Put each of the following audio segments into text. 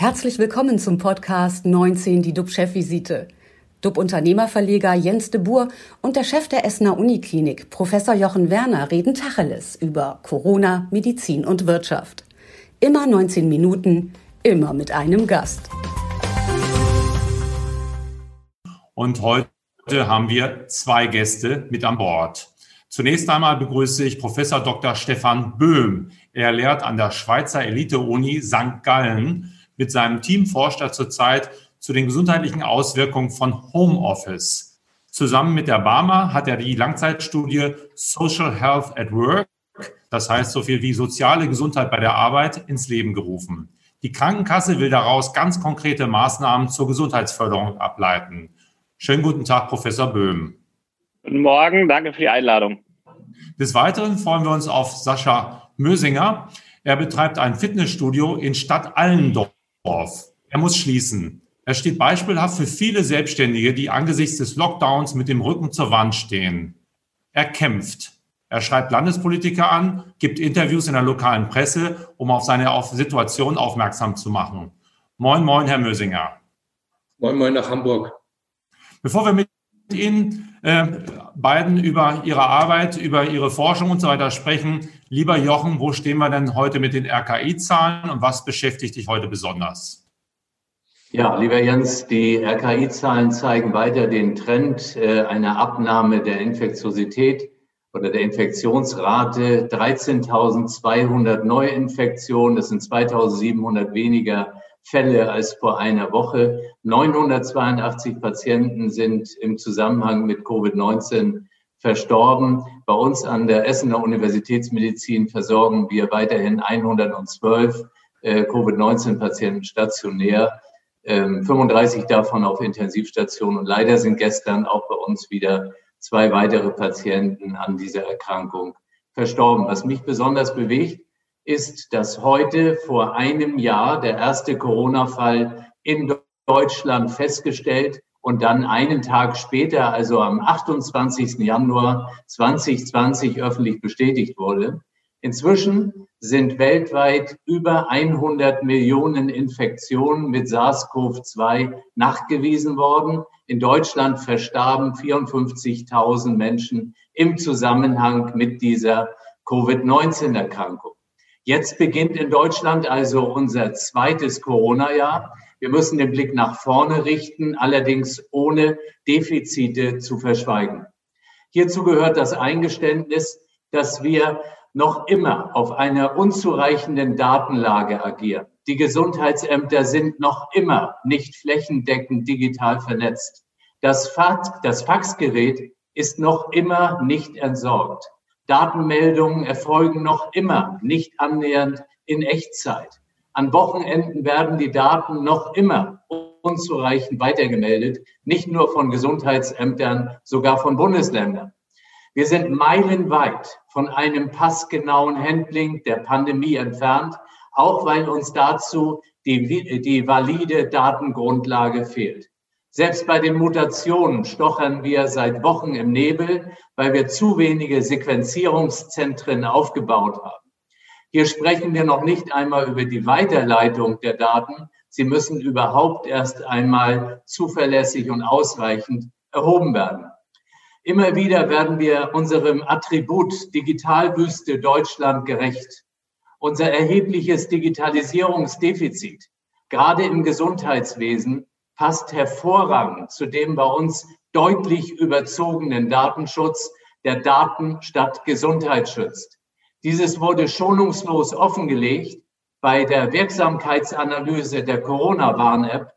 Herzlich willkommen zum Podcast 19, die DUB-Chefvisite. DUB-Unternehmerverleger Jens de Boer und der Chef der Essener Uniklinik, Professor Jochen Werner, reden Tacheles über Corona, Medizin und Wirtschaft. Immer 19 Minuten, immer mit einem Gast. Und heute haben wir zwei Gäste mit an Bord. Zunächst einmal begrüße ich Professor Dr. Stefan Böhm. Er lehrt an der Schweizer Elite-Uni St. Gallen. Mit seinem Team forscht er zurzeit zu den gesundheitlichen Auswirkungen von Homeoffice. Zusammen mit der Barmer hat er die Langzeitstudie Social Health at Work, das heißt so viel wie soziale Gesundheit bei der Arbeit, ins Leben gerufen. Die Krankenkasse will daraus ganz konkrete Maßnahmen zur Gesundheitsförderung ableiten. Schönen guten Tag, Professor Böhm. Guten Morgen, danke für die Einladung. Des Weiteren freuen wir uns auf Sascha Mösinger. Er betreibt ein Fitnessstudio in Stadt Allendorf. Er muss schließen. Er steht beispielhaft für viele Selbstständige, die angesichts des Lockdowns mit dem Rücken zur Wand stehen. Er kämpft. Er schreibt Landespolitiker an, gibt Interviews in der lokalen Presse, um auf seine Situation aufmerksam zu machen. Moin, moin, Herr Mösinger. Moin, moin nach Hamburg. Bevor wir mit Ihnen äh, beiden über Ihre Arbeit, über Ihre Forschung und so weiter sprechen, lieber Jochen, wo stehen wir denn heute mit den RKI-Zahlen und was beschäftigt dich heute besonders? Ja, lieber Jens, die RKI-Zahlen zeigen weiter den Trend äh, einer Abnahme der Infektiosität oder der Infektionsrate. 13.200 Neuinfektionen, das sind 2.700 weniger Fälle als vor einer Woche. 982 Patienten sind im Zusammenhang mit Covid-19 verstorben. Bei uns an der Essener Universitätsmedizin versorgen wir weiterhin 112 äh, Covid-19-Patienten stationär. 35 ähm, davon auf Intensivstation. Und leider sind gestern auch bei uns wieder zwei weitere Patienten an dieser Erkrankung verstorben. Was mich besonders bewegt, ist, dass heute vor einem Jahr der erste Corona-Fall in Deutschland festgestellt und dann einen Tag später, also am 28. Januar 2020, öffentlich bestätigt wurde. Inzwischen sind weltweit über 100 Millionen Infektionen mit SARS-CoV-2 nachgewiesen worden. In Deutschland verstarben 54.000 Menschen im Zusammenhang mit dieser Covid-19-Erkrankung. Jetzt beginnt in Deutschland also unser zweites Corona-Jahr. Wir müssen den Blick nach vorne richten, allerdings ohne Defizite zu verschweigen. Hierzu gehört das Eingeständnis, dass wir noch immer auf einer unzureichenden Datenlage agieren. Die Gesundheitsämter sind noch immer nicht flächendeckend digital vernetzt. Das, Fax, das Faxgerät ist noch immer nicht entsorgt. Datenmeldungen erfolgen noch immer nicht annähernd in Echtzeit. An Wochenenden werden die Daten noch immer unzureichend weitergemeldet, nicht nur von Gesundheitsämtern, sogar von Bundesländern. Wir sind meilenweit von einem passgenauen Handling der Pandemie entfernt, auch weil uns dazu die, die valide Datengrundlage fehlt. Selbst bei den Mutationen stochern wir seit Wochen im Nebel, weil wir zu wenige Sequenzierungszentren aufgebaut haben. Hier sprechen wir noch nicht einmal über die Weiterleitung der Daten. Sie müssen überhaupt erst einmal zuverlässig und ausreichend erhoben werden. Immer wieder werden wir unserem Attribut Digitalwüste Deutschland gerecht. Unser erhebliches Digitalisierungsdefizit, gerade im Gesundheitswesen, passt hervorragend zu dem bei uns deutlich überzogenen Datenschutz, der Daten statt Gesundheit schützt. Dieses wurde schonungslos offengelegt bei der Wirksamkeitsanalyse der Corona-Warn-App,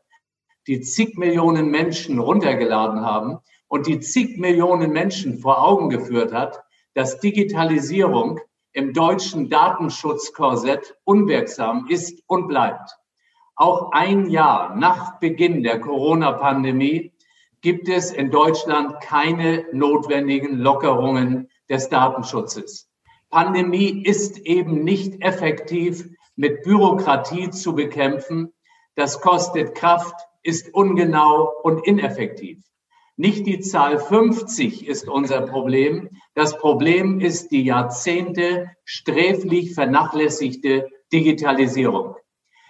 die zig Millionen Menschen runtergeladen haben und die zig Millionen Menschen vor Augen geführt hat, dass Digitalisierung im deutschen Datenschutzkorsett unwirksam ist und bleibt. Auch ein Jahr nach Beginn der Corona-Pandemie gibt es in Deutschland keine notwendigen Lockerungen des Datenschutzes. Pandemie ist eben nicht effektiv mit Bürokratie zu bekämpfen. Das kostet Kraft, ist ungenau und ineffektiv. Nicht die Zahl 50 ist unser Problem. Das Problem ist die Jahrzehnte sträflich vernachlässigte Digitalisierung.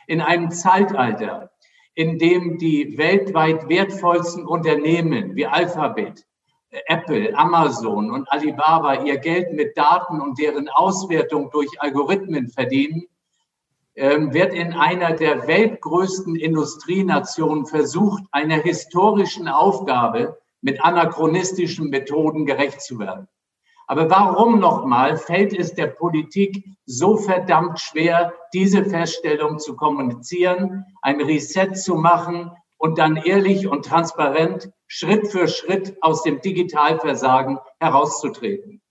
In einem Zeitalter, in dem die weltweit wertvollsten Unternehmen wie Alphabet, Apple, Amazon und Alibaba ihr Geld mit Daten und deren Auswertung durch Algorithmen verdienen, ähm, wird in einer der weltgrößten Industrienationen versucht, einer historischen Aufgabe mit anachronistischen Methoden gerecht zu werden. Aber warum nochmal fällt es der Politik so verdammt schwer, diese Feststellung zu kommunizieren, ein Reset zu machen und dann ehrlich und transparent Schritt für Schritt aus dem Digitalversagen herauszutreten?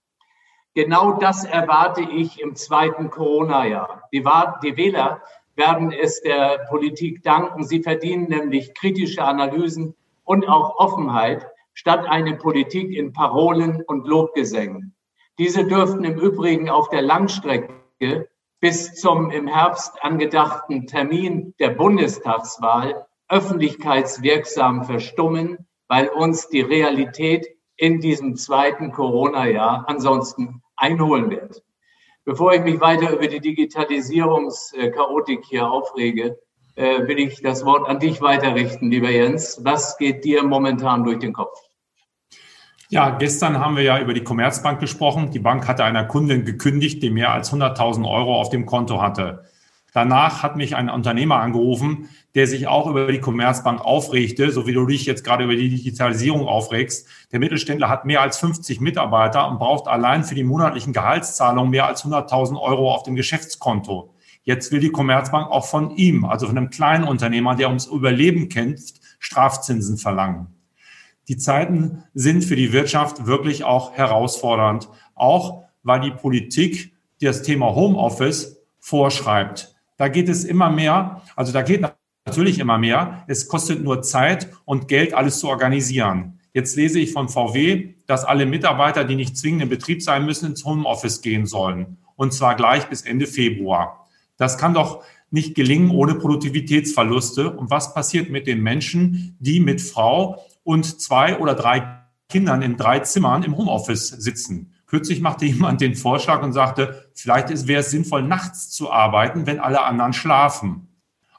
Genau das erwarte ich im zweiten Corona-Jahr. Die, die Wähler werden es der Politik danken. Sie verdienen nämlich kritische Analysen und auch Offenheit statt eine Politik in Parolen und Lobgesängen. Diese dürften im Übrigen auf der Langstrecke bis zum im Herbst angedachten Termin der Bundestagswahl öffentlichkeitswirksam verstummen, weil uns die Realität in diesem zweiten Corona-Jahr ansonsten einholen wird. Bevor ich mich weiter über die Digitalisierungschaotik hier aufrege, äh, will ich das Wort an dich weiterrichten, lieber Jens. Was geht dir momentan durch den Kopf? Ja, gestern haben wir ja über die Commerzbank gesprochen. Die Bank hatte einer Kundin gekündigt, die mehr als 100.000 Euro auf dem Konto hatte. Danach hat mich ein Unternehmer angerufen, der sich auch über die Commerzbank aufregte, so wie du dich jetzt gerade über die Digitalisierung aufregst. Der Mittelständler hat mehr als 50 Mitarbeiter und braucht allein für die monatlichen Gehaltszahlungen mehr als 100.000 Euro auf dem Geschäftskonto. Jetzt will die Commerzbank auch von ihm, also von einem kleinen Unternehmer, der ums Überleben kämpft, Strafzinsen verlangen. Die Zeiten sind für die Wirtschaft wirklich auch herausfordernd, auch weil die Politik das Thema Homeoffice vorschreibt. Da geht es immer mehr, also da geht natürlich immer mehr. Es kostet nur Zeit und Geld, alles zu organisieren. Jetzt lese ich von VW, dass alle Mitarbeiter, die nicht zwingend im Betrieb sein müssen, ins Homeoffice gehen sollen. Und zwar gleich bis Ende Februar. Das kann doch nicht gelingen ohne Produktivitätsverluste. Und was passiert mit den Menschen, die mit Frau und zwei oder drei Kindern in drei Zimmern im Homeoffice sitzen? Kürzlich machte jemand den Vorschlag und sagte, vielleicht wäre es sinnvoll, nachts zu arbeiten, wenn alle anderen schlafen.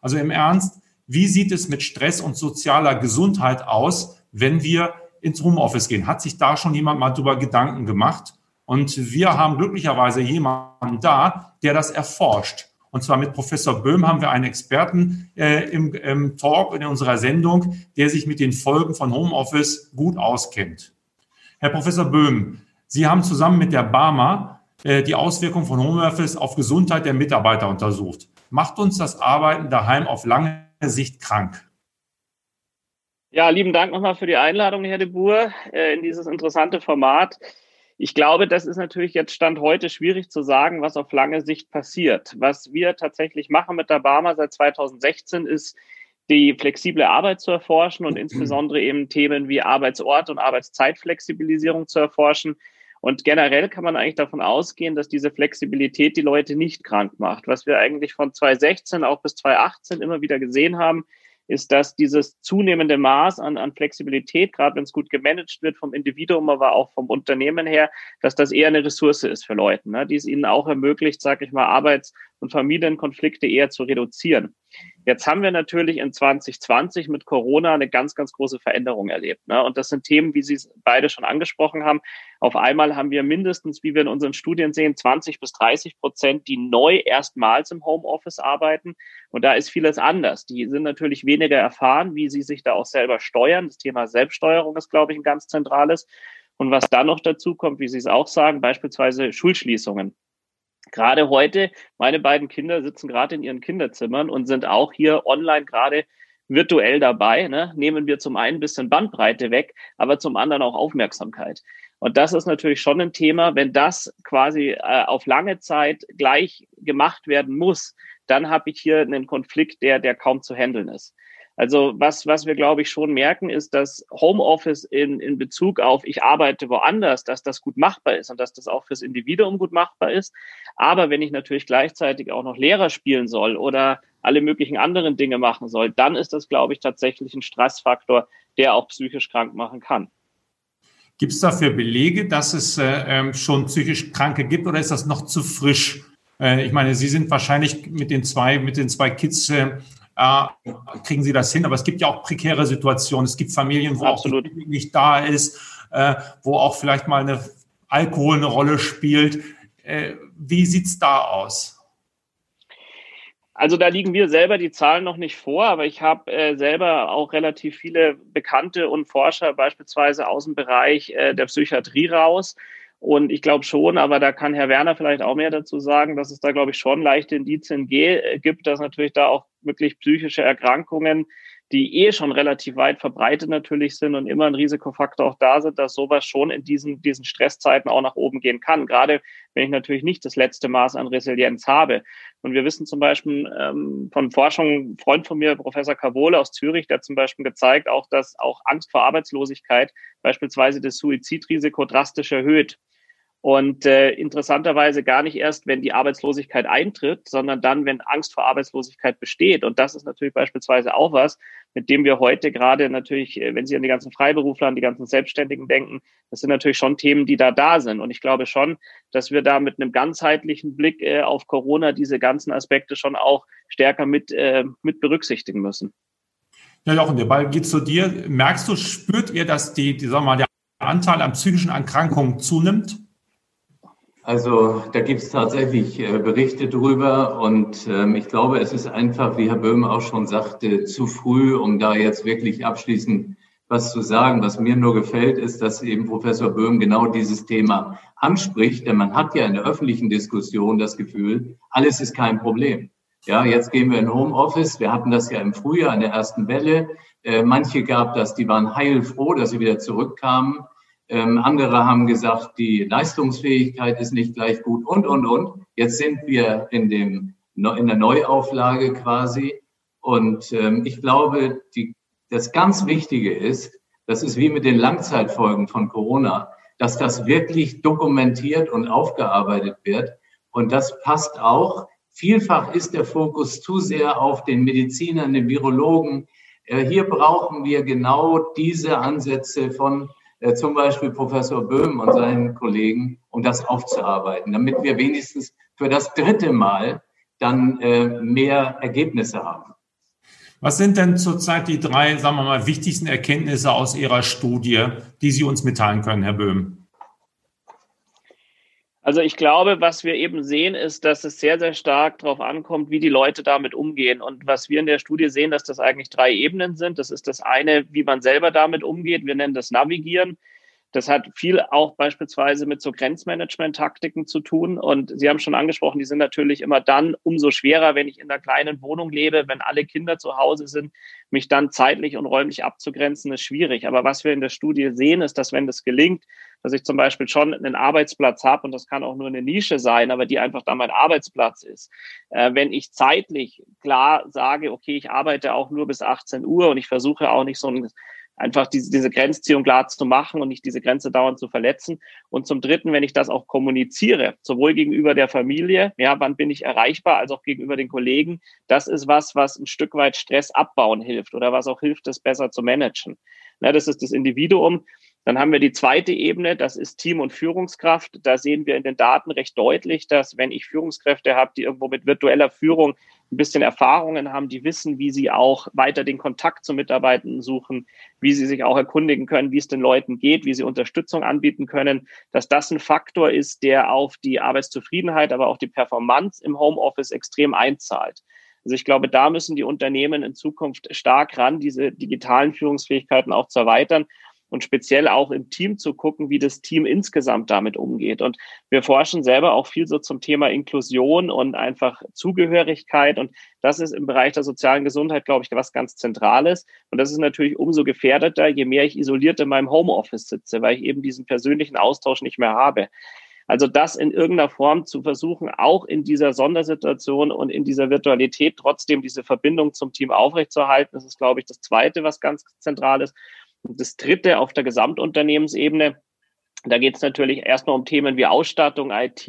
Also im Ernst, wie sieht es mit Stress und sozialer Gesundheit aus, wenn wir ins Homeoffice gehen? Hat sich da schon jemand mal drüber Gedanken gemacht? Und wir haben glücklicherweise jemanden da, der das erforscht. Und zwar mit Professor Böhm haben wir einen Experten äh, im, im Talk in unserer Sendung, der sich mit den Folgen von Homeoffice gut auskennt. Herr Professor Böhm, Sie haben zusammen mit der Barmer äh, die Auswirkungen von Homeoffice auf Gesundheit der Mitarbeiter untersucht. Macht uns das Arbeiten daheim auf lange Sicht krank? Ja, lieben Dank nochmal für die Einladung, Herr de Boer, äh, in dieses interessante Format. Ich glaube, das ist natürlich jetzt Stand heute schwierig zu sagen, was auf lange Sicht passiert. Was wir tatsächlich machen mit der Barmer seit 2016 ist, die flexible Arbeit zu erforschen und insbesondere eben Themen wie Arbeitsort und Arbeitszeitflexibilisierung zu erforschen. Und generell kann man eigentlich davon ausgehen, dass diese Flexibilität die Leute nicht krank macht. Was wir eigentlich von 2016 auch bis 2018 immer wieder gesehen haben, ist, dass dieses zunehmende Maß an, an Flexibilität, gerade wenn es gut gemanagt wird vom Individuum, aber auch vom Unternehmen her, dass das eher eine Ressource ist für Leute, ne, die es ihnen auch ermöglicht, sage ich mal, Arbeits- und Familienkonflikte eher zu reduzieren. Jetzt haben wir natürlich in 2020 mit Corona eine ganz, ganz große Veränderung erlebt. Ne? Und das sind Themen, wie Sie es beide schon angesprochen haben. Auf einmal haben wir mindestens, wie wir in unseren Studien sehen, 20 bis 30 Prozent, die neu erstmals im Homeoffice arbeiten. Und da ist vieles anders. Die sind natürlich weniger erfahren, wie sie sich da auch selber steuern. Das Thema Selbststeuerung ist, glaube ich, ein ganz zentrales. Und was dann noch dazu kommt, wie Sie es auch sagen, beispielsweise Schulschließungen. Gerade heute, meine beiden Kinder sitzen gerade in ihren Kinderzimmern und sind auch hier online gerade virtuell dabei. Ne? Nehmen wir zum einen ein bisschen Bandbreite weg, aber zum anderen auch Aufmerksamkeit. Und das ist natürlich schon ein Thema, wenn das quasi äh, auf lange Zeit gleich gemacht werden muss, dann habe ich hier einen Konflikt, der, der kaum zu handeln ist. Also was, was wir, glaube ich, schon merken, ist, dass Homeoffice in, in Bezug auf ich arbeite woanders, dass das gut machbar ist und dass das auch fürs Individuum gut machbar ist. Aber wenn ich natürlich gleichzeitig auch noch Lehrer spielen soll oder alle möglichen anderen Dinge machen soll, dann ist das, glaube ich, tatsächlich ein Stressfaktor, der auch psychisch krank machen kann. Gibt es dafür Belege, dass es äh, ähm, schon psychisch Kranke gibt oder ist das noch zu frisch? Äh, ich meine, Sie sind wahrscheinlich mit den zwei, mit den zwei Kids äh, kriegen Sie das hin, aber es gibt ja auch prekäre Situationen. Es gibt Familien, wo Absolut. auch die nicht da ist, äh, wo auch vielleicht mal eine Alkohol eine Rolle spielt. Äh, wie sieht's da aus? Also da liegen wir selber die Zahlen noch nicht vor, aber ich habe äh, selber auch relativ viele Bekannte und Forscher beispielsweise aus dem Bereich äh, der Psychiatrie raus. Und ich glaube schon, aber da kann Herr Werner vielleicht auch mehr dazu sagen, dass es da, glaube ich, schon leichte Indizien äh, gibt, dass natürlich da auch wirklich psychische Erkrankungen die eh schon relativ weit verbreitet natürlich sind und immer ein Risikofaktor auch da sind, dass sowas schon in diesen, diesen Stresszeiten auch nach oben gehen kann. Gerade wenn ich natürlich nicht das letzte Maß an Resilienz habe. Und wir wissen zum Beispiel ähm, von Forschung, ein Freund von mir, Professor Cavole aus Zürich, der zum Beispiel gezeigt, auch dass auch Angst vor Arbeitslosigkeit beispielsweise das Suizidrisiko drastisch erhöht. Und äh, interessanterweise gar nicht erst, wenn die Arbeitslosigkeit eintritt, sondern dann, wenn Angst vor Arbeitslosigkeit besteht. Und das ist natürlich beispielsweise auch was, mit dem wir heute gerade natürlich, äh, wenn Sie an die ganzen Freiberufler, an die ganzen Selbstständigen denken, das sind natürlich schon Themen, die da da sind. Und ich glaube schon, dass wir da mit einem ganzheitlichen Blick äh, auf Corona diese ganzen Aspekte schon auch stärker mit, äh, mit berücksichtigen müssen. Ja, Jochen, der Ball geht zu dir. Merkst du, spürt ihr, dass die, die sagen wir mal, der Anteil an psychischen Erkrankungen zunimmt? Also da gibt es tatsächlich äh, Berichte drüber und ähm, ich glaube, es ist einfach, wie Herr Böhm auch schon sagte, zu früh, um da jetzt wirklich abschließend was zu sagen. Was mir nur gefällt, ist, dass eben Professor Böhm genau dieses Thema anspricht, denn man hat ja in der öffentlichen Diskussion das Gefühl, alles ist kein Problem. Ja, jetzt gehen wir in Homeoffice. Wir hatten das ja im Frühjahr in der ersten Welle. Äh, manche gab das, die waren heilfroh, dass sie wieder zurückkamen. Ähm, andere haben gesagt, die Leistungsfähigkeit ist nicht gleich gut und, und, und. Jetzt sind wir in, dem, in der Neuauflage quasi. Und ähm, ich glaube, die, das ganz Wichtige ist, das ist wie mit den Langzeitfolgen von Corona, dass das wirklich dokumentiert und aufgearbeitet wird. Und das passt auch. Vielfach ist der Fokus zu sehr auf den Medizinern, den Virologen. Äh, hier brauchen wir genau diese Ansätze von äh, zum Beispiel Professor Böhm und seinen Kollegen, um das aufzuarbeiten, damit wir wenigstens für das dritte Mal dann äh, mehr Ergebnisse haben. Was sind denn zurzeit die drei, sagen wir mal, wichtigsten Erkenntnisse aus Ihrer Studie, die Sie uns mitteilen können, Herr Böhm? Also ich glaube, was wir eben sehen, ist, dass es sehr, sehr stark darauf ankommt, wie die Leute damit umgehen. Und was wir in der Studie sehen, dass das eigentlich drei Ebenen sind. Das ist das eine, wie man selber damit umgeht. Wir nennen das Navigieren. Das hat viel auch beispielsweise mit so Grenzmanagement-Taktiken zu tun. Und Sie haben schon angesprochen, die sind natürlich immer dann umso schwerer, wenn ich in einer kleinen Wohnung lebe, wenn alle Kinder zu Hause sind, mich dann zeitlich und räumlich abzugrenzen, ist schwierig. Aber was wir in der Studie sehen, ist, dass wenn das gelingt, dass ich zum Beispiel schon einen Arbeitsplatz habe, und das kann auch nur eine Nische sein, aber die einfach da mein Arbeitsplatz ist. Äh, wenn ich zeitlich klar sage, okay, ich arbeite auch nur bis 18 Uhr und ich versuche auch nicht so ein einfach diese, diese Grenzziehung klar zu machen und nicht diese Grenze dauernd zu verletzen. Und zum Dritten, wenn ich das auch kommuniziere, sowohl gegenüber der Familie, ja, wann bin ich erreichbar, als auch gegenüber den Kollegen, das ist was, was ein Stück weit Stress abbauen hilft oder was auch hilft, das besser zu managen. Na, das ist das Individuum. Dann haben wir die zweite Ebene, das ist Team- und Führungskraft. Da sehen wir in den Daten recht deutlich, dass wenn ich Führungskräfte habe, die irgendwo mit virtueller Führung ein bisschen Erfahrungen haben, die wissen, wie sie auch weiter den Kontakt zu Mitarbeitenden suchen, wie sie sich auch erkundigen können, wie es den Leuten geht, wie sie Unterstützung anbieten können, dass das ein Faktor ist, der auf die Arbeitszufriedenheit, aber auch die Performance im Homeoffice extrem einzahlt. Also ich glaube, da müssen die Unternehmen in Zukunft stark ran, diese digitalen Führungsfähigkeiten auch zu erweitern und speziell auch im Team zu gucken, wie das Team insgesamt damit umgeht. Und wir forschen selber auch viel so zum Thema Inklusion und einfach Zugehörigkeit. Und das ist im Bereich der sozialen Gesundheit, glaube ich, was ganz Zentrales. Und das ist natürlich umso gefährdeter, je mehr ich isoliert in meinem Homeoffice sitze, weil ich eben diesen persönlichen Austausch nicht mehr habe. Also das in irgendeiner Form zu versuchen, auch in dieser Sondersituation und in dieser Virtualität trotzdem diese Verbindung zum Team aufrechtzuerhalten, das ist, glaube ich, das Zweite, was ganz zentral ist. Und das dritte auf der Gesamtunternehmensebene, da geht es natürlich erstmal um Themen wie Ausstattung, IT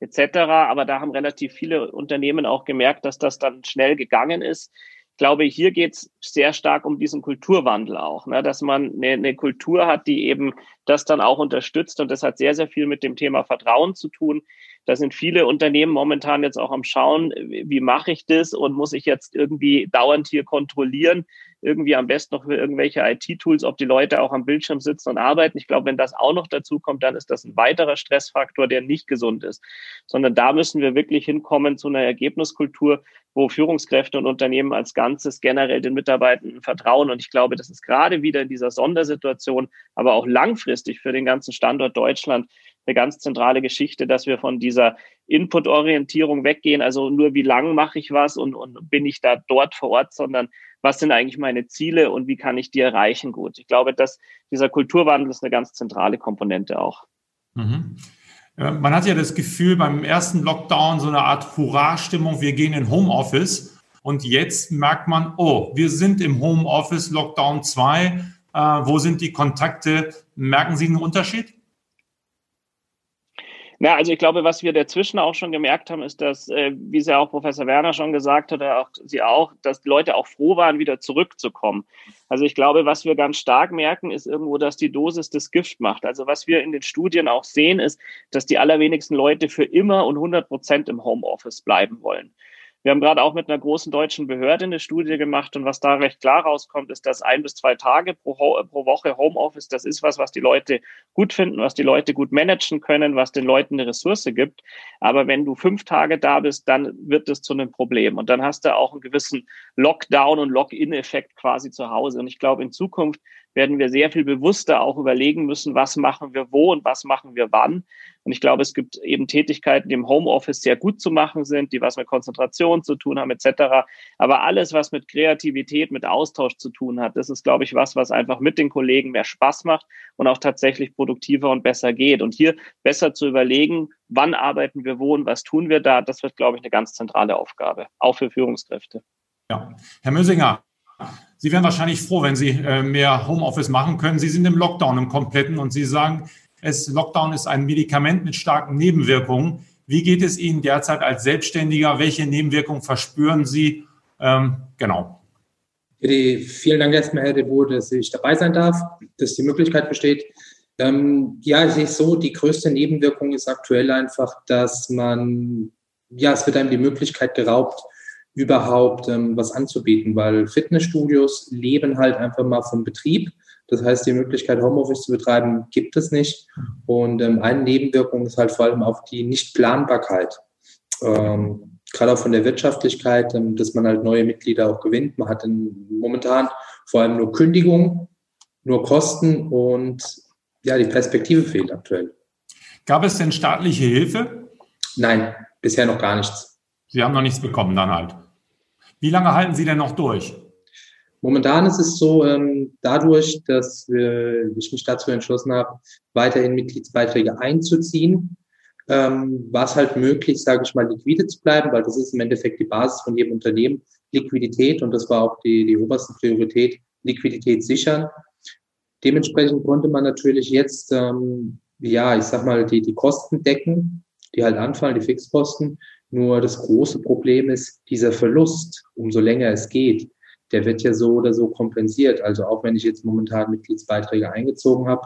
etc. Aber da haben relativ viele Unternehmen auch gemerkt, dass das dann schnell gegangen ist. Ich glaube, hier geht es sehr stark um diesen Kulturwandel auch, ne? dass man eine, eine Kultur hat, die eben das dann auch unterstützt. Und das hat sehr, sehr viel mit dem Thema Vertrauen zu tun. Da sind viele Unternehmen momentan jetzt auch am Schauen, wie mache ich das und muss ich jetzt irgendwie dauernd hier kontrollieren, irgendwie am besten noch für irgendwelche IT-Tools, ob die Leute auch am Bildschirm sitzen und arbeiten. Ich glaube, wenn das auch noch dazu kommt, dann ist das ein weiterer Stressfaktor, der nicht gesund ist, sondern da müssen wir wirklich hinkommen zu einer Ergebniskultur, wo Führungskräfte und Unternehmen als Ganzes generell den Mitarbeitenden vertrauen. Und ich glaube, das ist gerade wieder in dieser Sondersituation, aber auch langfristig für den ganzen Standort Deutschland eine ganz zentrale Geschichte, dass wir von dieser Input-Orientierung weggehen, also nur wie lang mache ich was und, und bin ich da dort vor Ort, sondern was sind eigentlich meine Ziele und wie kann ich die erreichen gut. Ich glaube, dass dieser Kulturwandel ist eine ganz zentrale Komponente auch. Mhm. Man hat ja das Gefühl, beim ersten Lockdown so eine Art Hurra-Stimmung, wir gehen in Homeoffice. Und jetzt merkt man, oh, wir sind im Homeoffice Lockdown 2. Äh, wo sind die Kontakte? Merken Sie einen Unterschied? Na, also ich glaube, was wir dazwischen auch schon gemerkt haben, ist, dass, äh, wie es ja auch Professor Werner schon gesagt hat, oder auch Sie auch, dass die Leute auch froh waren, wieder zurückzukommen. Also ich glaube, was wir ganz stark merken, ist irgendwo, dass die Dosis das Gift macht. Also was wir in den Studien auch sehen, ist, dass die allerwenigsten Leute für immer und 100 Prozent im Homeoffice bleiben wollen. Wir haben gerade auch mit einer großen deutschen Behörde eine Studie gemacht und was da recht klar rauskommt, ist, dass ein bis zwei Tage pro, pro Woche Homeoffice, das ist was, was die Leute gut finden, was die Leute gut managen können, was den Leuten eine Ressource gibt. Aber wenn du fünf Tage da bist, dann wird es zu einem Problem. Und dann hast du auch einen gewissen Lockdown- und Lock-in-Effekt quasi zu Hause. Und ich glaube, in Zukunft werden wir sehr viel bewusster auch überlegen müssen, was machen wir wo und was machen wir wann. Und ich glaube, es gibt eben Tätigkeiten, die im Homeoffice sehr gut zu machen sind, die was mit Konzentration zu tun haben, etc. Aber alles, was mit Kreativität, mit Austausch zu tun hat, das ist, glaube ich, was, was einfach mit den Kollegen mehr Spaß macht und auch tatsächlich produktiver und besser geht. Und hier besser zu überlegen, wann arbeiten wir wo und was tun wir da, das wird, glaube ich, eine ganz zentrale Aufgabe, auch für Führungskräfte. Ja, Herr Mösinger, Sie wären wahrscheinlich froh, wenn Sie äh, mehr Homeoffice machen können. Sie sind im Lockdown im kompletten und Sie sagen, es, Lockdown ist ein Medikament mit starken Nebenwirkungen. Wie geht es Ihnen derzeit als Selbstständiger? Welche Nebenwirkungen verspüren Sie? Ähm, genau. Vielen Dank erstmal, Herr de Boer, dass ich dabei sein darf, dass die Möglichkeit besteht. Ähm, ja, es so, die größte Nebenwirkung ist aktuell einfach, dass man, ja, es wird einem die Möglichkeit geraubt, überhaupt ähm, was anzubieten, weil Fitnessstudios leben halt einfach mal vom Betrieb. Das heißt, die Möglichkeit, Homeoffice zu betreiben, gibt es nicht. Und ähm, eine Nebenwirkung ist halt vor allem auch die Nichtplanbarkeit. Ähm, gerade auch von der Wirtschaftlichkeit, ähm, dass man halt neue Mitglieder auch gewinnt. Man hat momentan vor allem nur Kündigungen, nur Kosten und ja, die Perspektive fehlt aktuell. Gab es denn staatliche Hilfe? Nein, bisher noch gar nichts. Sie haben noch nichts bekommen, dann halt. Wie lange halten Sie denn noch durch? Momentan ist es so, ähm, dadurch, dass wir, ich mich dazu entschlossen habe, weiterhin Mitgliedsbeiträge einzuziehen, ähm, war es halt möglich, sage ich mal, liquide zu bleiben, weil das ist im Endeffekt die Basis von jedem Unternehmen, Liquidität und das war auch die, die oberste Priorität, Liquidität sichern. Dementsprechend konnte man natürlich jetzt, ähm, ja, ich sag mal, die, die Kosten decken, die halt anfallen, die Fixkosten nur das große Problem ist, dieser Verlust, umso länger es geht, der wird ja so oder so kompensiert. Also auch wenn ich jetzt momentan Mitgliedsbeiträge eingezogen habe,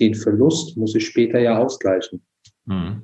den Verlust muss ich später ja ausgleichen. Hm.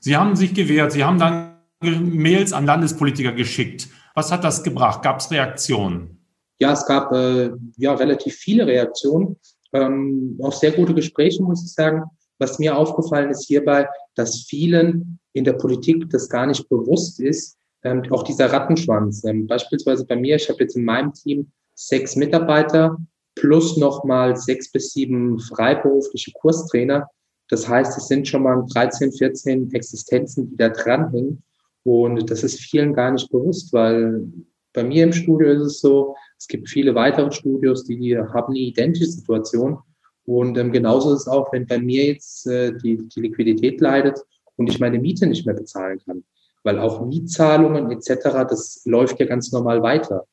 Sie haben sich gewehrt, Sie haben dann Mails an Landespolitiker geschickt. Was hat das gebracht? Gab es Reaktionen? Ja, es gab äh, ja relativ viele Reaktionen, ähm, auch sehr gute Gespräche, muss ich sagen. Was mir aufgefallen ist hierbei, dass vielen in der Politik das gar nicht bewusst ist, ähm, auch dieser Rattenschwanz. Ähm, beispielsweise bei mir, ich habe jetzt in meinem Team sechs Mitarbeiter plus nochmal sechs bis sieben freiberufliche Kurstrainer. Das heißt, es sind schon mal 13, 14 Existenzen, die da dranhängen. Und das ist vielen gar nicht bewusst, weil bei mir im Studio ist es so, es gibt viele weitere Studios, die haben eine identische Situation. Und ähm, genauso ist es auch, wenn bei mir jetzt äh, die, die Liquidität leidet und ich meine Miete nicht mehr bezahlen kann. Weil auch Mietzahlungen etc., das läuft ja ganz normal weiter.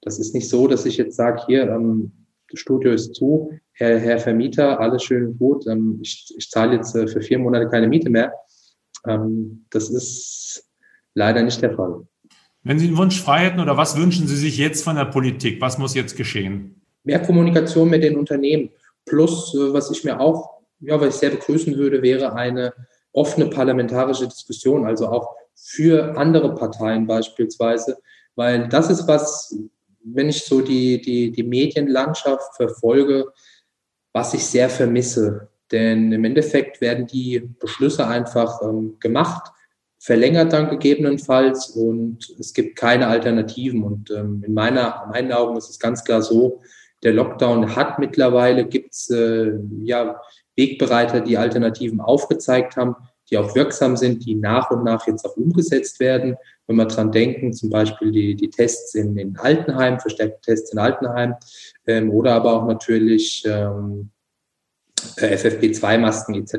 Das ist nicht so, dass ich jetzt sage, hier, ähm, das Studio ist zu, Herr, Herr Vermieter, alles schön und gut, ähm, ich, ich zahle jetzt äh, für vier Monate keine Miete mehr. Ähm, das ist leider nicht der Fall. Wenn Sie einen Wunsch frei hätten oder was wünschen Sie sich jetzt von der Politik? Was muss jetzt geschehen? Mehr Kommunikation mit den Unternehmen. Plus, äh, was ich mir auch, ja, was ich sehr begrüßen würde, wäre eine offene parlamentarische Diskussion, also auch für andere Parteien beispielsweise, weil das ist was, wenn ich so die, die, die Medienlandschaft verfolge, was ich sehr vermisse. Denn im Endeffekt werden die Beschlüsse einfach ähm, gemacht, verlängert dann gegebenenfalls und es gibt keine Alternativen. Und ähm, in, meiner, in meinen Augen ist es ganz klar so, der Lockdown hat mittlerweile, gibt es äh, ja, Wegbereiter, die Alternativen aufgezeigt haben, die auch wirksam sind, die nach und nach jetzt auch umgesetzt werden. Wenn wir dran denken, zum Beispiel die, die Tests in, in Altenheim, verstärkte Tests in Altenheim ähm, oder aber auch natürlich ähm, äh, FFP2-Masken etc.,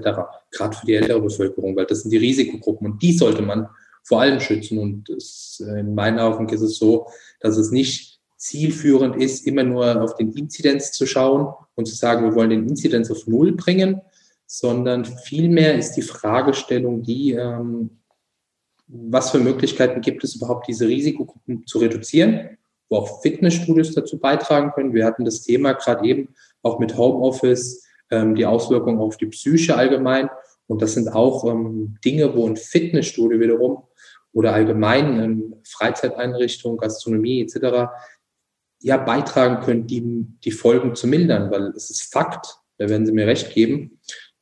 gerade für die ältere Bevölkerung, weil das sind die Risikogruppen und die sollte man vor allem schützen. Und es, äh, in meinen Augen ist es so, dass es nicht zielführend ist, immer nur auf den Inzidenz zu schauen und zu sagen, wir wollen den Inzidenz auf Null bringen, sondern vielmehr ist die Fragestellung die, ähm, was für Möglichkeiten gibt es überhaupt, diese Risikogruppen zu reduzieren, wo auch Fitnessstudios dazu beitragen können. Wir hatten das Thema gerade eben auch mit Homeoffice, ähm, die Auswirkungen auf die Psyche allgemein. Und das sind auch ähm, Dinge, wo ein Fitnessstudio wiederum oder allgemein Freizeiteinrichtungen, Gastronomie etc. ja beitragen können, die, die Folgen zu mildern, weil es ist Fakt, da werden Sie mir recht geben,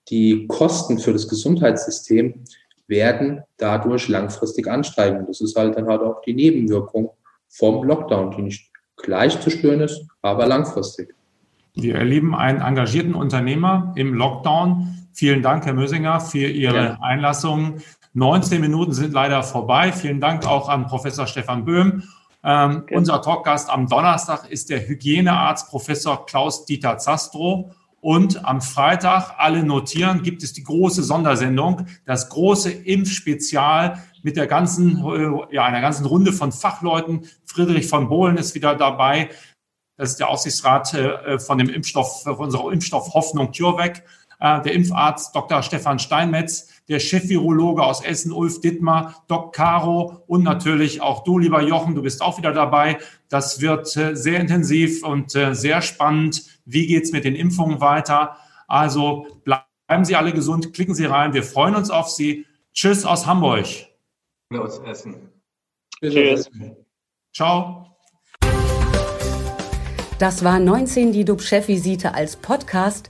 die Kosten für das Gesundheitssystem werden dadurch langfristig ansteigen. Das ist halt dann halt auch die Nebenwirkung vom Lockdown, die nicht gleich zu spüren ist, aber langfristig. Wir erleben einen engagierten Unternehmer im Lockdown. Vielen Dank, Herr Mösinger, für Ihre ja. Einlassung. 19 Minuten sind leider vorbei. Vielen Dank auch an Professor Stefan Böhm. Ähm, okay. Unser Talkgast am Donnerstag ist der Hygienearzt Professor Klaus-Dieter Zastro. Und am Freitag, alle notieren, gibt es die große Sondersendung, das große Impfspezial mit der ganzen, äh, ja, einer ganzen Runde von Fachleuten. Friedrich von Bohlen ist wieder dabei. Das ist der Aufsichtsrat äh, von dem Impfstoff, von unserer Impfstoff Hoffnung CureVac. Äh, der Impfarzt Dr. Stefan Steinmetz, der Chefvirologe aus Essen, Ulf Dittmar, Doc Caro und natürlich auch du, lieber Jochen, du bist auch wieder dabei. Das wird äh, sehr intensiv und sehr spannend. Wie geht's mit den Impfungen weiter? Also bleiben Sie alle gesund, klicken Sie rein. Wir freuen uns auf Sie. Tschüss aus Hamburg. Aus Essen. Tschüss. Ciao. Das war 19 die DUB-Chefvisite als Podcast.